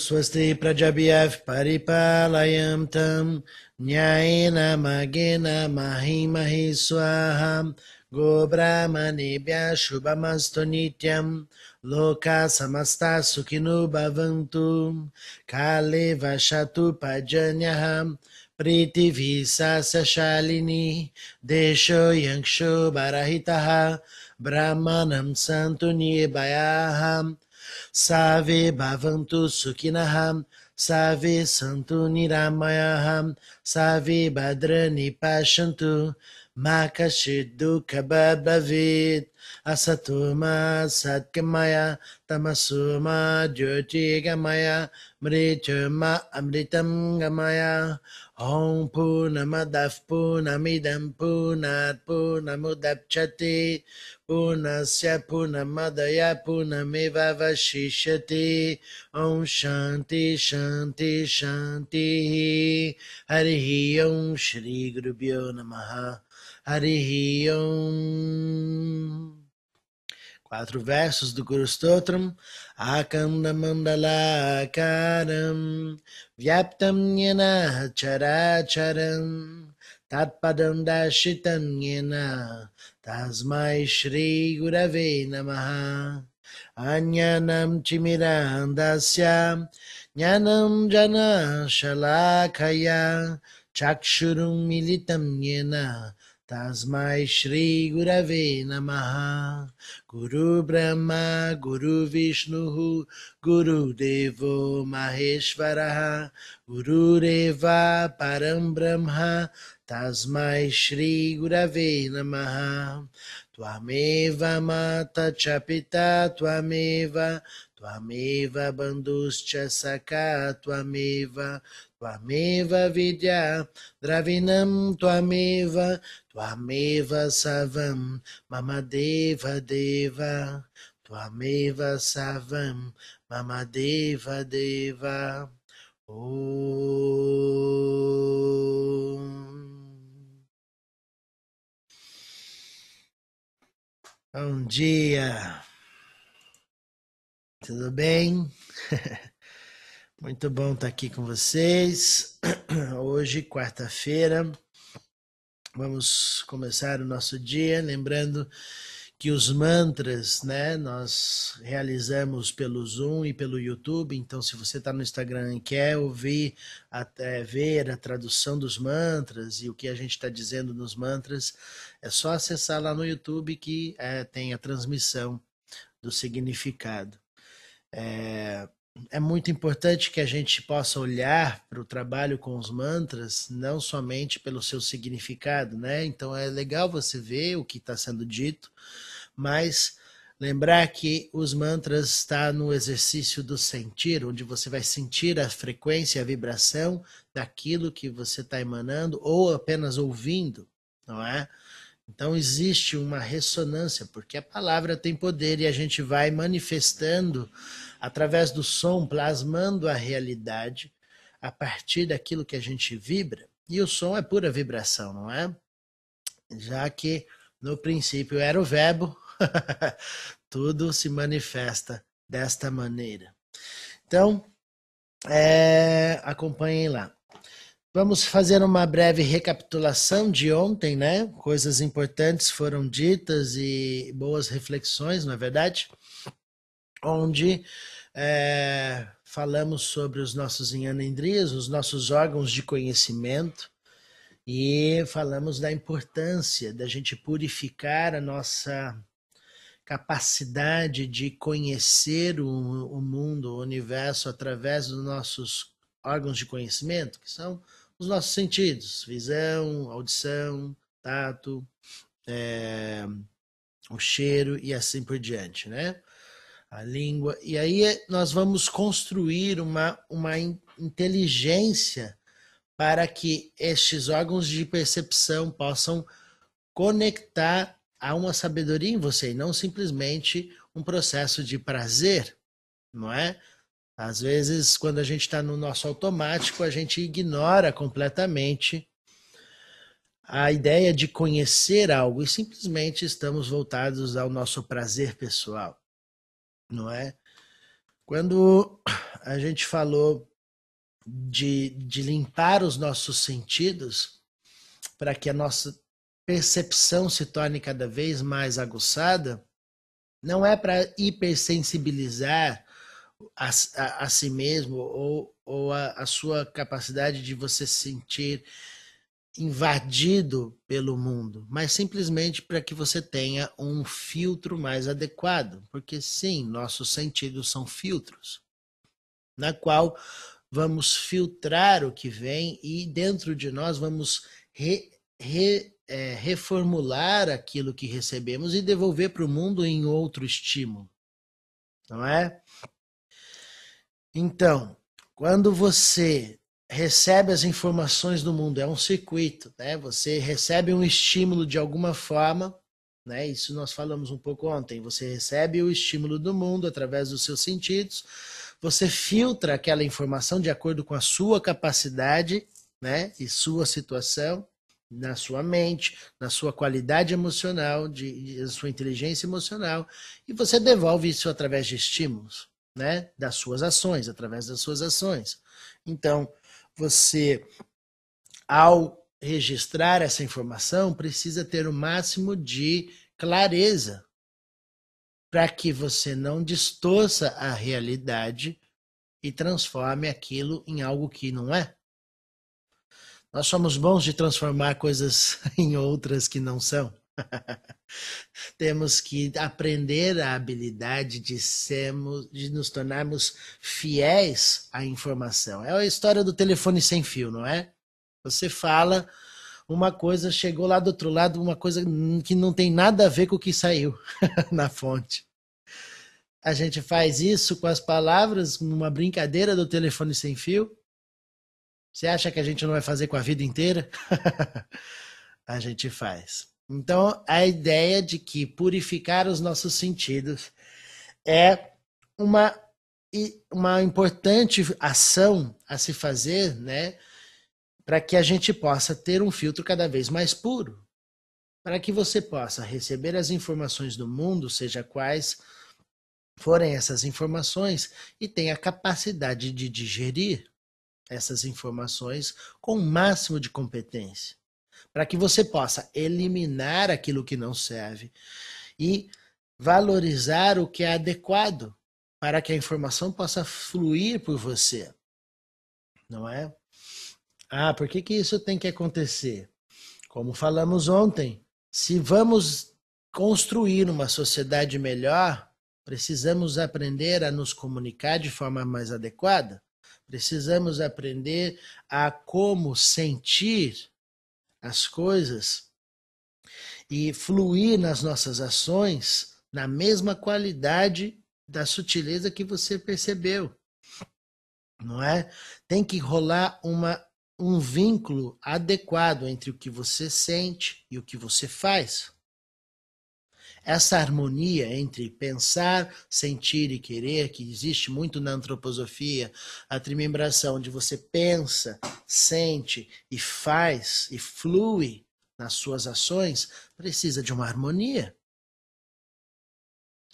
Swasti Prajabhyav Paripalayam Tam Nyayena Magena Mahimahi Swaham Go Brahmanebhya Shubhamastu Nityam Loka Samasta Sukhinu Bhavantu Kale Vashatu Pajanyaham Priti Visasa Shalini Desho Yangsho Barahitaha Brahmanam Santu Nibayaham Save Bhavantu Sukhinaham Save Santu Niramayaham Save Badrani Pashantu makashidu kabad bavit asatuma satkamaya tamasuma jyoti gamaya mrityuma amritam gamaya. Om punamadav punamidam punasya punamadaya punamiva vashishati om shanti shanti shanti harihi om shri gurubhyo namaha. Harihi Om. Quatro versos do Guru Stotram. Akanda Mandala Akaram Vyaptam Yena Characharam. Tatpadam Dashitam Yena Tasmai Shri Gurave Namaha. Anyanam Chimirandasya Jnanam Jana Shalakaya. Chakshurum Militam Yena Tasmai Shri Gurave Namaha Guru Brahma Guru Vishnu Guru Devo Maheshwaraha Guru Reva Param Brahma Tasmai Shri Gurave Namaha Tvameva Mata Chapita Tvameva Tvameva Bandhuscha Saka Tvameva Tvameva Vidya Dravinam Tvameva Tvameva Savam Mamadeva Deva Tvameva Savam Mamadeva Deva Om. Bom dia, tudo bem? Muito bom estar aqui com vocês. Hoje, quarta-feira, vamos começar o nosso dia. Lembrando que os mantras, né, nós realizamos pelo Zoom e pelo YouTube. Então, se você está no Instagram e quer ouvir, até ver a tradução dos mantras e o que a gente está dizendo nos mantras, é só acessar lá no YouTube que é, tem a transmissão do significado. É, é muito importante que a gente possa olhar para o trabalho com os mantras, não somente pelo seu significado, né? Então é legal você ver o que está sendo dito, mas lembrar que os mantras está no exercício do sentir, onde você vai sentir a frequência, a vibração daquilo que você está emanando ou apenas ouvindo, não é? Então existe uma ressonância, porque a palavra tem poder e a gente vai manifestando através do som, plasmando a realidade a partir daquilo que a gente vibra. E o som é pura vibração, não é? Já que no princípio era o verbo, tudo se manifesta desta maneira. Então, é, acompanhem lá. Vamos fazer uma breve recapitulação de ontem, né? Coisas importantes foram ditas e boas reflexões, não é verdade? Onde é, falamos sobre os nossos Inhanendrias, os nossos órgãos de conhecimento, e falamos da importância da gente purificar a nossa capacidade de conhecer o, o mundo, o universo, através dos nossos órgãos de conhecimento, que são os nossos sentidos: visão, audição, tato, é, o cheiro e assim por diante, né? A língua. E aí nós vamos construir uma, uma inteligência para que estes órgãos de percepção possam conectar a uma sabedoria em você e não simplesmente um processo de prazer, não é? Às vezes, quando a gente está no nosso automático, a gente ignora completamente a ideia de conhecer algo e simplesmente estamos voltados ao nosso prazer pessoal, não é? Quando a gente falou de, de limpar os nossos sentidos para que a nossa percepção se torne cada vez mais aguçada, não é para hipersensibilizar a, a, a, si mesmo ou, ou a, a sua capacidade de você se sentir invadido pelo mundo, mas simplesmente para que você tenha um filtro mais adequado, porque sim, nossos sentidos são filtros, na qual vamos filtrar o que vem e dentro de nós vamos re, re, é, reformular aquilo que recebemos e devolver para o mundo em outro estímulo, não é? Então, quando você recebe as informações do mundo, é um circuito, né? Você recebe um estímulo de alguma forma, né? Isso nós falamos um pouco ontem. Você recebe o estímulo do mundo através dos seus sentidos, você filtra aquela informação de acordo com a sua capacidade, né? E sua situação na sua mente, na sua qualidade emocional, de, de sua inteligência emocional, e você devolve isso através de estímulos né, das suas ações, através das suas ações. Então, você, ao registrar essa informação, precisa ter o máximo de clareza para que você não distorça a realidade e transforme aquilo em algo que não é. Nós somos bons de transformar coisas em outras que não são. Temos que aprender a habilidade de sermos, de nos tornarmos fiéis à informação. É a história do telefone sem fio, não é? Você fala uma coisa, chegou lá do outro lado, uma coisa que não tem nada a ver com o que saiu na fonte. A gente faz isso com as palavras, numa brincadeira do telefone sem fio. Você acha que a gente não vai fazer com a vida inteira? a gente faz. Então, a ideia de que purificar os nossos sentidos é uma, uma importante ação a se fazer, né? Para que a gente possa ter um filtro cada vez mais puro. Para que você possa receber as informações do mundo, seja quais forem essas informações, e tenha capacidade de digerir essas informações com o máximo de competência para que você possa eliminar aquilo que não serve e valorizar o que é adequado para que a informação possa fluir por você. Não é? Ah, por que, que isso tem que acontecer? Como falamos ontem, se vamos construir uma sociedade melhor, precisamos aprender a nos comunicar de forma mais adequada, precisamos aprender a como sentir as coisas e fluir nas nossas ações na mesma qualidade da sutileza que você percebeu. Não é? Tem que rolar uma, um vínculo adequado entre o que você sente e o que você faz. Essa harmonia entre pensar, sentir e querer, que existe muito na antroposofia, a trimembração, onde você pensa, sente e faz e flui nas suas ações, precisa de uma harmonia.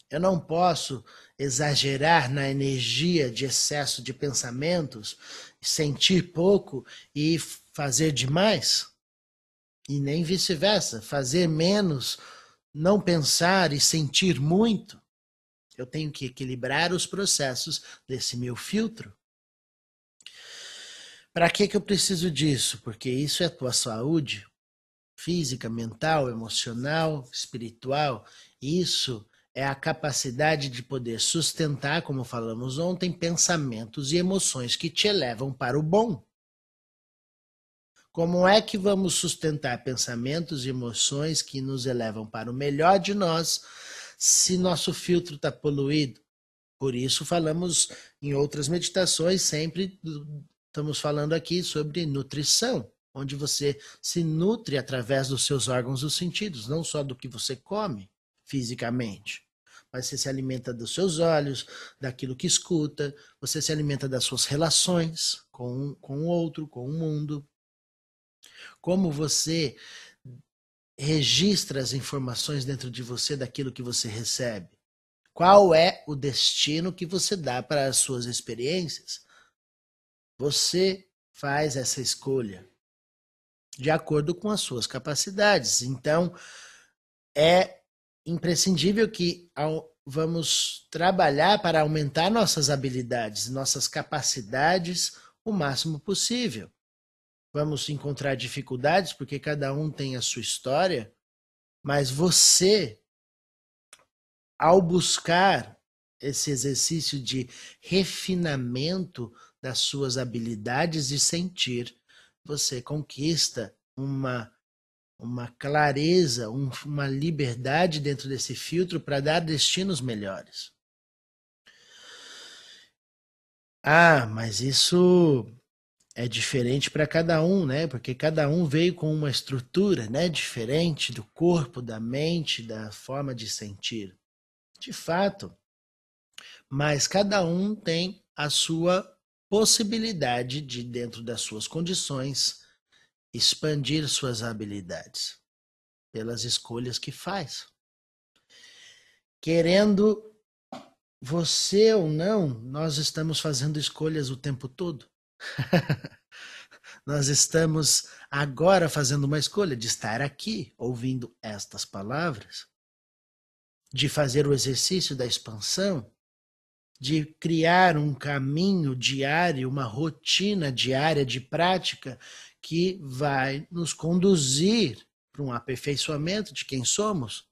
Eu não posso exagerar na energia de excesso de pensamentos, sentir pouco e fazer demais. E nem vice-versa, fazer menos não pensar e sentir muito, eu tenho que equilibrar os processos desse meu filtro. Para que, que eu preciso disso? Porque isso é a tua saúde física, mental, emocional, espiritual. Isso é a capacidade de poder sustentar, como falamos ontem, pensamentos e emoções que te elevam para o bom. Como é que vamos sustentar pensamentos e emoções que nos elevam para o melhor de nós se nosso filtro está poluído? Por isso falamos em outras meditações, sempre estamos falando aqui sobre nutrição, onde você se nutre através dos seus órgãos dos sentidos, não só do que você come fisicamente mas você se alimenta dos seus olhos, daquilo que escuta, você se alimenta das suas relações com, com o outro, com o mundo como você registra as informações dentro de você daquilo que você recebe. Qual é o destino que você dá para as suas experiências? Você faz essa escolha de acordo com as suas capacidades. Então, é imprescindível que vamos trabalhar para aumentar nossas habilidades, nossas capacidades o máximo possível. Vamos encontrar dificuldades porque cada um tem a sua história, mas você, ao buscar esse exercício de refinamento das suas habilidades de sentir, você conquista uma uma clareza, um, uma liberdade dentro desse filtro para dar destinos melhores. Ah, mas isso é diferente para cada um, né? Porque cada um veio com uma estrutura, né, diferente do corpo, da mente, da forma de sentir. De fato. Mas cada um tem a sua possibilidade de dentro das suas condições expandir suas habilidades pelas escolhas que faz. Querendo você ou não, nós estamos fazendo escolhas o tempo todo. nós estamos agora fazendo uma escolha de estar aqui ouvindo estas palavras, de fazer o exercício da expansão, de criar um caminho diário, uma rotina diária de prática que vai nos conduzir para um aperfeiçoamento de quem somos.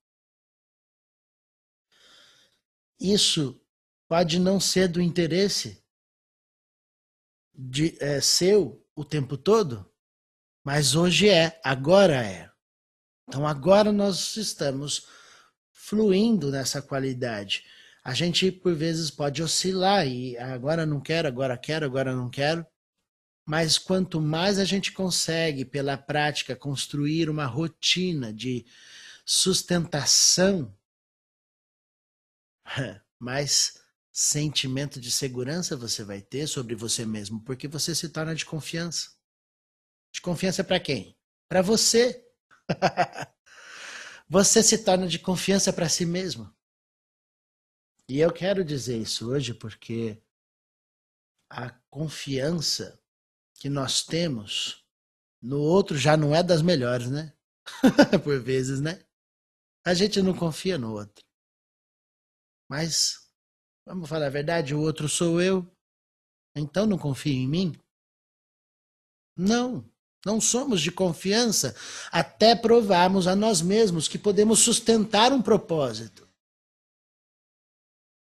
Isso pode não ser do interesse de, é, seu o tempo todo, mas hoje é, agora é. Então agora nós estamos fluindo nessa qualidade. A gente por vezes pode oscilar e agora não quero, agora quero, agora não quero. Mas quanto mais a gente consegue, pela prática, construir uma rotina de sustentação, mais sentimento de segurança você vai ter sobre você mesmo, porque você se torna de confiança. De confiança para quem? Para você. você se torna de confiança para si mesmo. E eu quero dizer isso hoje porque a confiança que nós temos no outro já não é das melhores, né? Por vezes, né? A gente não confia no outro. Mas, vamos falar a verdade, o outro sou eu. Então não confia em mim? Não, não somos de confiança até provarmos a nós mesmos que podemos sustentar um propósito.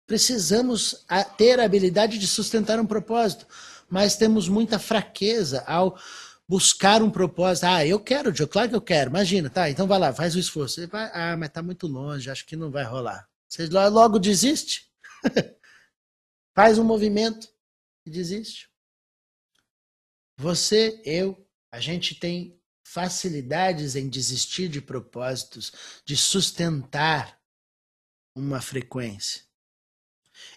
Precisamos ter a habilidade de sustentar um propósito mas temos muita fraqueza ao buscar um propósito. Ah, eu quero, Joe, claro que eu quero. Imagina, tá? Então vai lá, faz o esforço. Vai, ah, mas tá muito longe, acho que não vai rolar. Você logo desiste. faz um movimento e desiste. Você, eu, a gente tem facilidades em desistir de propósitos, de sustentar uma frequência.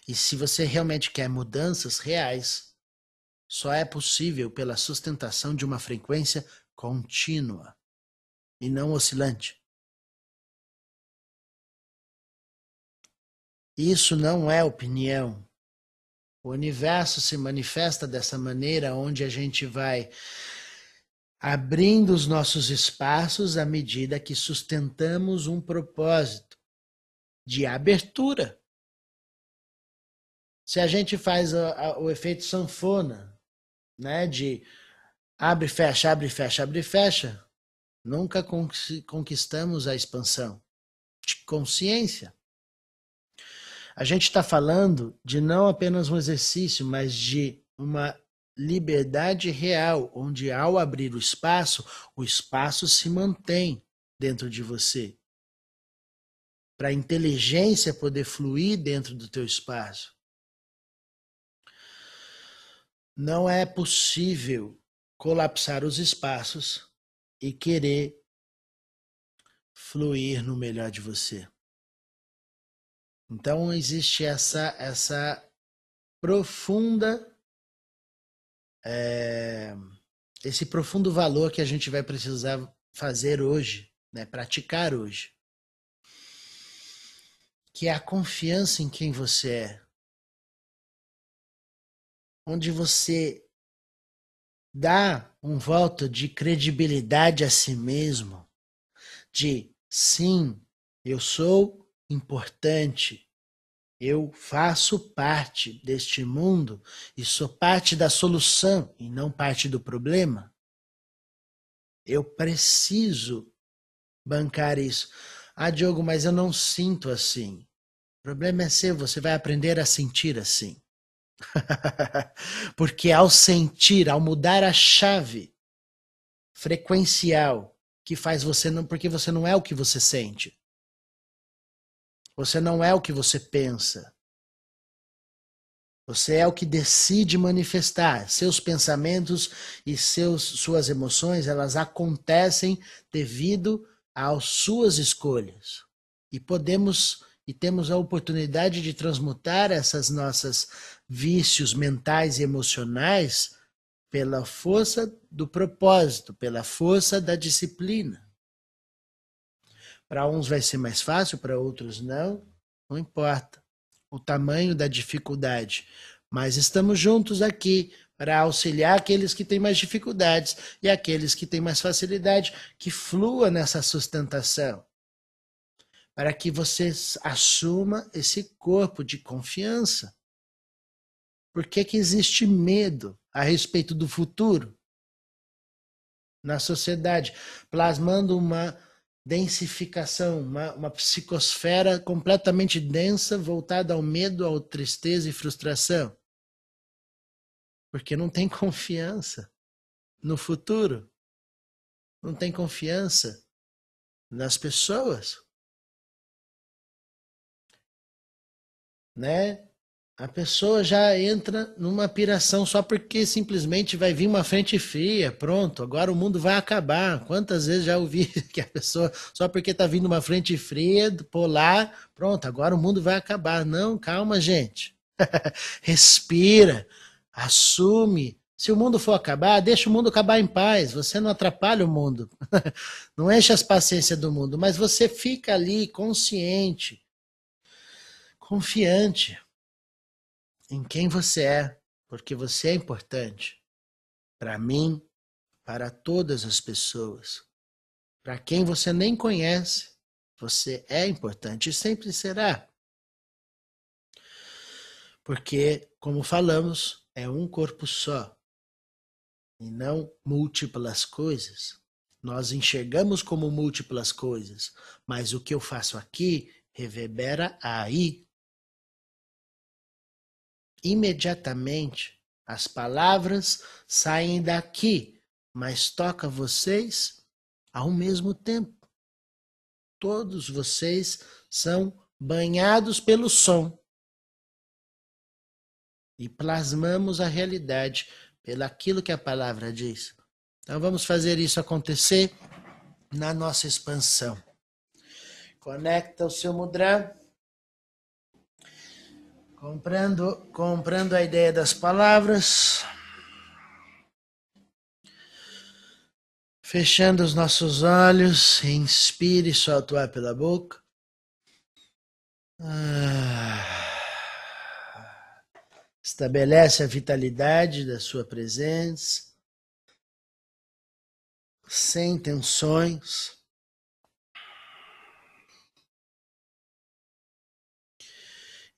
E se você realmente quer mudanças reais, só é possível pela sustentação de uma frequência contínua e não oscilante. Isso não é opinião. O universo se manifesta dessa maneira, onde a gente vai abrindo os nossos espaços à medida que sustentamos um propósito de abertura. Se a gente faz a, o efeito sanfona, né, de abre, fecha, abre, fecha, abre, fecha, nunca conquistamos a expansão de consciência. A gente está falando de não apenas um exercício, mas de uma liberdade real, onde ao abrir o espaço, o espaço se mantém dentro de você. Para a inteligência poder fluir dentro do teu espaço. Não é possível colapsar os espaços e querer fluir no melhor de você. Então existe essa essa profunda é, esse profundo valor que a gente vai precisar fazer hoje, né, praticar hoje, que é a confiança em quem você é. Onde você dá um voto de credibilidade a si mesmo, de sim, eu sou importante, eu faço parte deste mundo e sou parte da solução e não parte do problema. Eu preciso bancar isso. Ah, Diogo, mas eu não sinto assim. O problema é seu, você vai aprender a sentir assim. Porque ao sentir, ao mudar a chave frequencial que faz você não, porque você não é o que você sente. Você não é o que você pensa. Você é o que decide manifestar. Seus pensamentos e seus, suas emoções, elas acontecem devido às suas escolhas. E podemos e temos a oportunidade de transmutar essas nossas vícios mentais e emocionais pela força do propósito, pela força da disciplina. Para uns vai ser mais fácil, para outros não, não importa o tamanho da dificuldade. Mas estamos juntos aqui para auxiliar aqueles que têm mais dificuldades e aqueles que têm mais facilidade, que flua nessa sustentação. Para que você assuma esse corpo de confiança. Por que, que existe medo a respeito do futuro? Na sociedade, plasmando uma densificação, uma, uma psicosfera completamente densa, voltada ao medo, à tristeza e frustração. Porque não tem confiança no futuro, não tem confiança nas pessoas. Né? A pessoa já entra numa piração só porque simplesmente vai vir uma frente fria, pronto, agora o mundo vai acabar. Quantas vezes já ouvi que a pessoa, só porque está vindo uma frente fria, polar, pronto, agora o mundo vai acabar. Não, calma, gente. Respira, assume. Se o mundo for acabar, deixa o mundo acabar em paz. Você não atrapalha o mundo. não enche as paciências do mundo, mas você fica ali consciente, confiante em quem você é, porque você é importante para mim, para todas as pessoas. Para quem você nem conhece, você é importante e sempre será. Porque, como falamos, é um corpo só e não múltiplas coisas. Nós enxergamos como múltiplas coisas, mas o que eu faço aqui reverbera aí imediatamente as palavras saem daqui, mas toca vocês ao mesmo tempo. Todos vocês são banhados pelo som. E plasmamos a realidade pelo aquilo que a palavra diz. Então vamos fazer isso acontecer na nossa expansão. Conecta o seu mudra Comprando, comprando a ideia das palavras. Fechando os nossos olhos, inspire solte o ar pela boca. Ah. Estabelece a vitalidade da sua presença, sem tensões.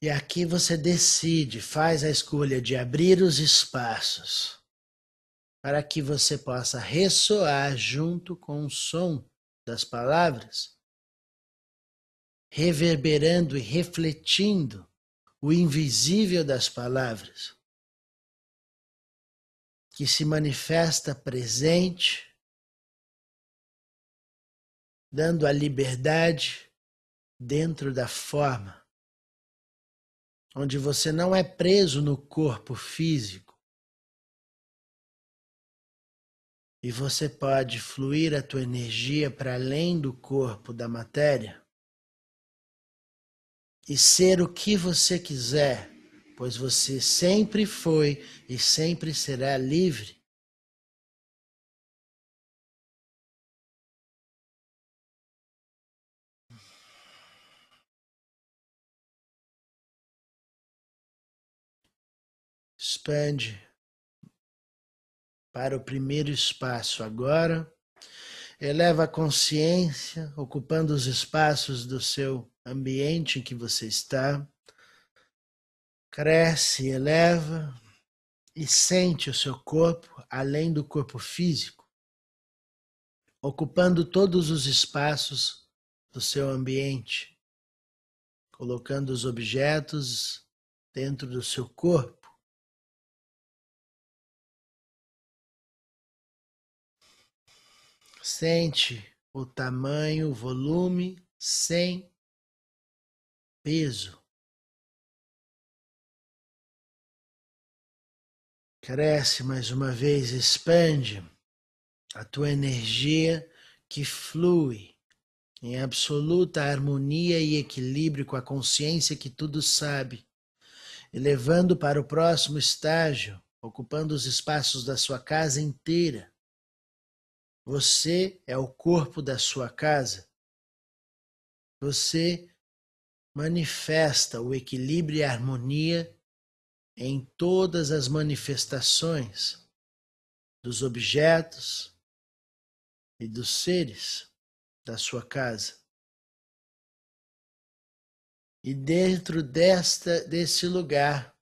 E aqui você decide, faz a escolha de abrir os espaços para que você possa ressoar junto com o som das palavras, reverberando e refletindo o invisível das palavras, que se manifesta presente, dando a liberdade dentro da forma onde você não é preso no corpo físico. E você pode fluir a tua energia para além do corpo da matéria e ser o que você quiser, pois você sempre foi e sempre será livre. Expande para o primeiro espaço agora. Eleva a consciência, ocupando os espaços do seu ambiente em que você está. Cresce, eleva e sente o seu corpo além do corpo físico, ocupando todos os espaços do seu ambiente, colocando os objetos dentro do seu corpo Sente o tamanho, o volume sem peso. Cresce mais uma vez, expande a tua energia que flui em absoluta harmonia e equilíbrio com a consciência que tudo sabe, elevando para o próximo estágio, ocupando os espaços da sua casa inteira você é o corpo da sua casa. Você manifesta o equilíbrio e a harmonia em todas as manifestações dos objetos e dos seres da sua casa. E dentro desta desse lugar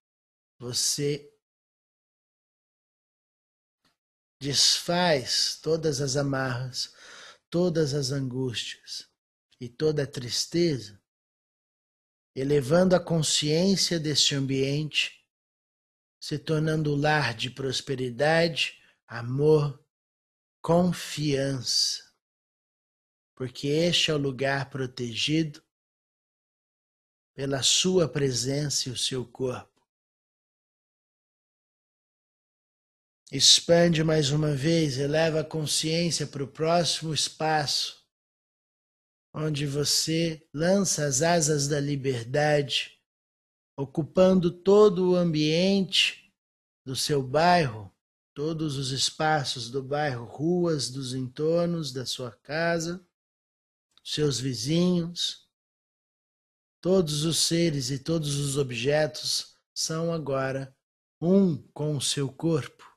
você desfaz todas as amarras, todas as angústias e toda a tristeza, elevando a consciência deste ambiente, se tornando o lar de prosperidade, amor, confiança, porque este é o lugar protegido pela sua presença e o seu corpo. Expande mais uma vez, eleva a consciência para o próximo espaço, onde você lança as asas da liberdade, ocupando todo o ambiente do seu bairro, todos os espaços do bairro, ruas dos entornos da sua casa, seus vizinhos, todos os seres e todos os objetos são agora um com o seu corpo.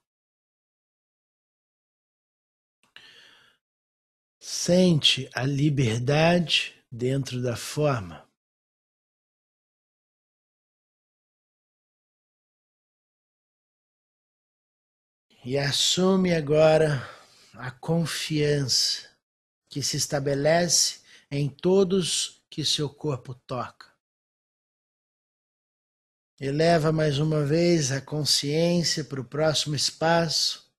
Sente a liberdade dentro da forma. E assume agora a confiança que se estabelece em todos que seu corpo toca. Eleva mais uma vez a consciência para o próximo espaço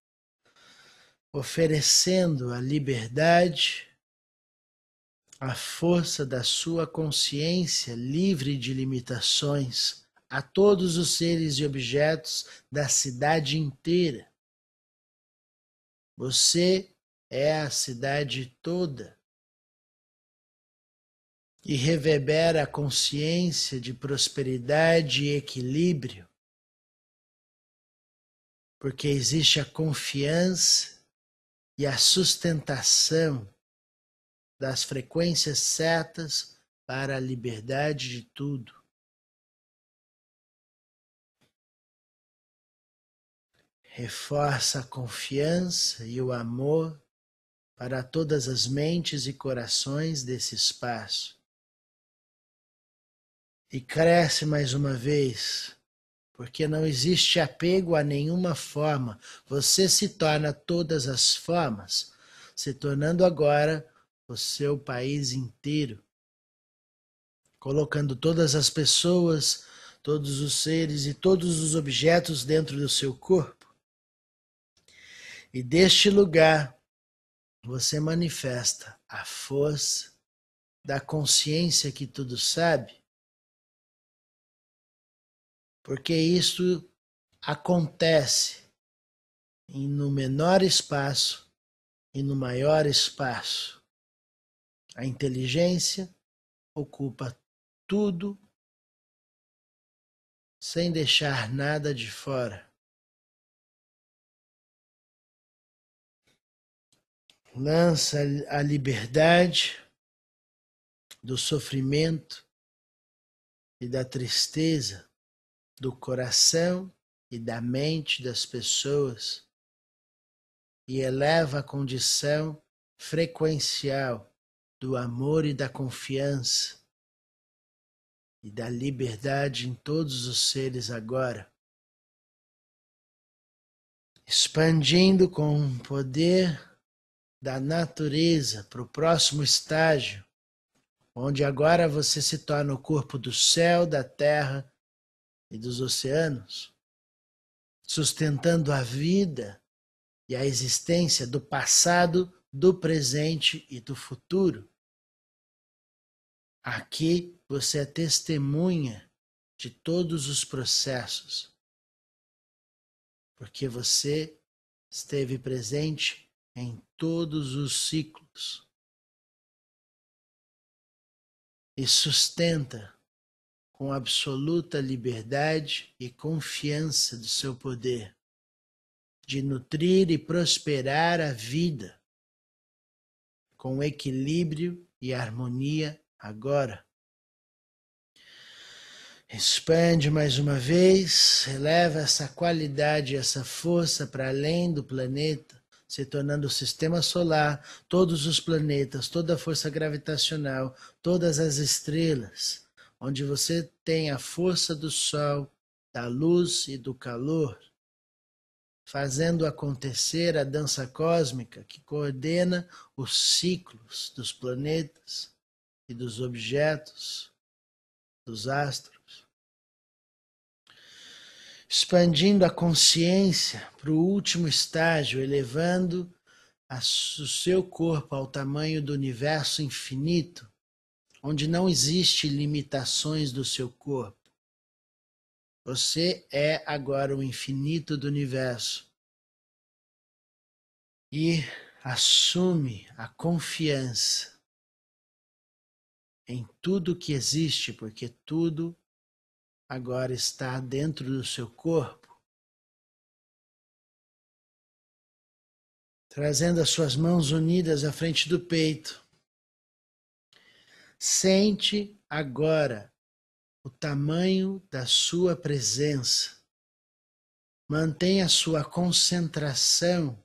oferecendo a liberdade, a força da sua consciência livre de limitações a todos os seres e objetos da cidade inteira. Você é a cidade toda e reverbera a consciência de prosperidade e equilíbrio, porque existe a confiança e a sustentação das frequências certas para a liberdade de tudo. Reforça a confiança e o amor para todas as mentes e corações desse espaço. E cresce mais uma vez porque não existe apego a nenhuma forma. Você se torna todas as formas, se tornando agora o seu país inteiro, colocando todas as pessoas, todos os seres e todos os objetos dentro do seu corpo. E deste lugar você manifesta a força da consciência que tudo sabe porque isso acontece no menor espaço e no maior espaço. A inteligência ocupa tudo sem deixar nada de fora. Lança a liberdade do sofrimento e da tristeza do coração e da mente das pessoas e eleva a condição frequencial do amor e da confiança e da liberdade em todos os seres agora, expandindo com o poder da natureza para o próximo estágio, onde agora você se torna o corpo do céu, da terra e dos oceanos, sustentando a vida e a existência do passado, do presente e do futuro. Aqui você é testemunha de todos os processos, porque você esteve presente em todos os ciclos e sustenta com absoluta liberdade e confiança do seu poder de nutrir e prosperar a vida com equilíbrio e harmonia agora. Expande mais uma vez, eleva essa qualidade, essa força para além do planeta, se tornando o sistema solar, todos os planetas, toda a força gravitacional, todas as estrelas, onde você tem a força do Sol, da luz e do calor, fazendo acontecer a dança cósmica que coordena os ciclos dos planetas e dos objetos, dos astros. Expandindo a consciência para o último estágio, elevando o seu corpo ao tamanho do universo infinito, onde não existe limitações do seu corpo. Você é agora o infinito do universo. E assume a confiança em tudo que existe, porque tudo agora está dentro do seu corpo. Trazendo as suas mãos unidas à frente do peito. Sente agora o tamanho da sua presença. Mantenha sua concentração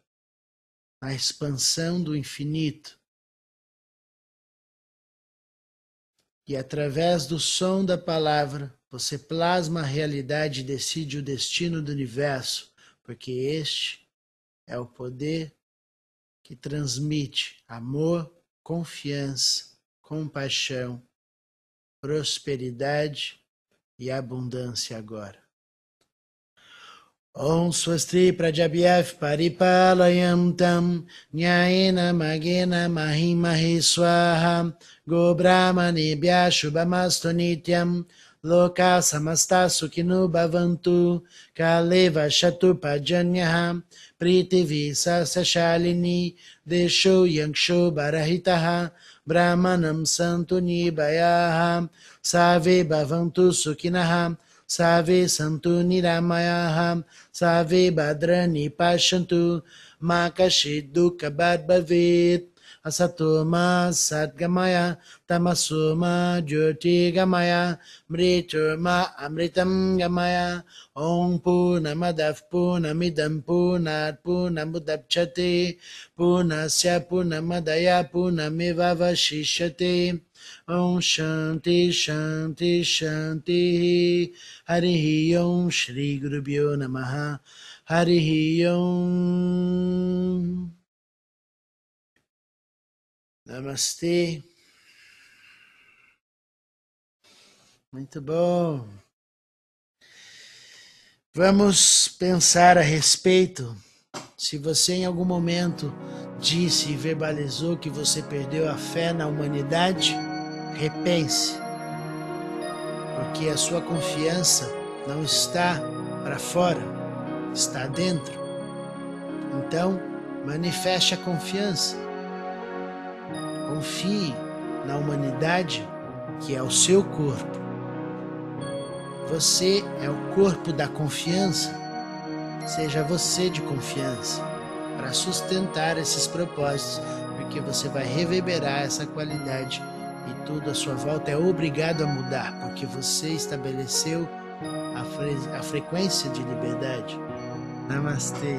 na expansão do infinito. E através do som da palavra, você plasma a realidade e decide o destino do universo, porque este é o poder que transmite amor, confiança compaixão, prosperidade e abundância agora. Om Swasti Prajabhyaf Paripalayam Tam Nyayena Magena Mahimahi Swaha Go Brahmanebhya Shubhamastu Nityam Loka Samasta Sukhinu Bhavantu Kaleva Shatu Pajanyaha Pritivi Sasashalini Desho Yangsho Barahitaha Brahmanam Santu Nibayaha Save Bhavantu Sukhinaha Save Santu Niramayaha Save Badrani Pashantu Makashidukha Bhavit Asatoma Satgamaya, tamasuma Jyoti Gamaya, Mrituma Amritam Gamaya, Om Punamadav Punamidam Punat Punamudapchate, Punasya Punamadaya Punamivavashishate, Om Shanti Shanti Shanti Harihi Om Shri Gurubhyo Namaha. Harihi Om. Namastê. Muito bom. Vamos pensar a respeito. Se você em algum momento disse e verbalizou que você perdeu a fé na humanidade, repense. Porque a sua confiança não está para fora, está dentro. Então, manifeste a confiança Confie na humanidade que é o seu corpo. Você é o corpo da confiança. Seja você de confiança para sustentar esses propósitos, porque você vai reverberar essa qualidade e tudo à sua volta é obrigado a mudar, porque você estabeleceu a, fre a frequência de liberdade. Namastê.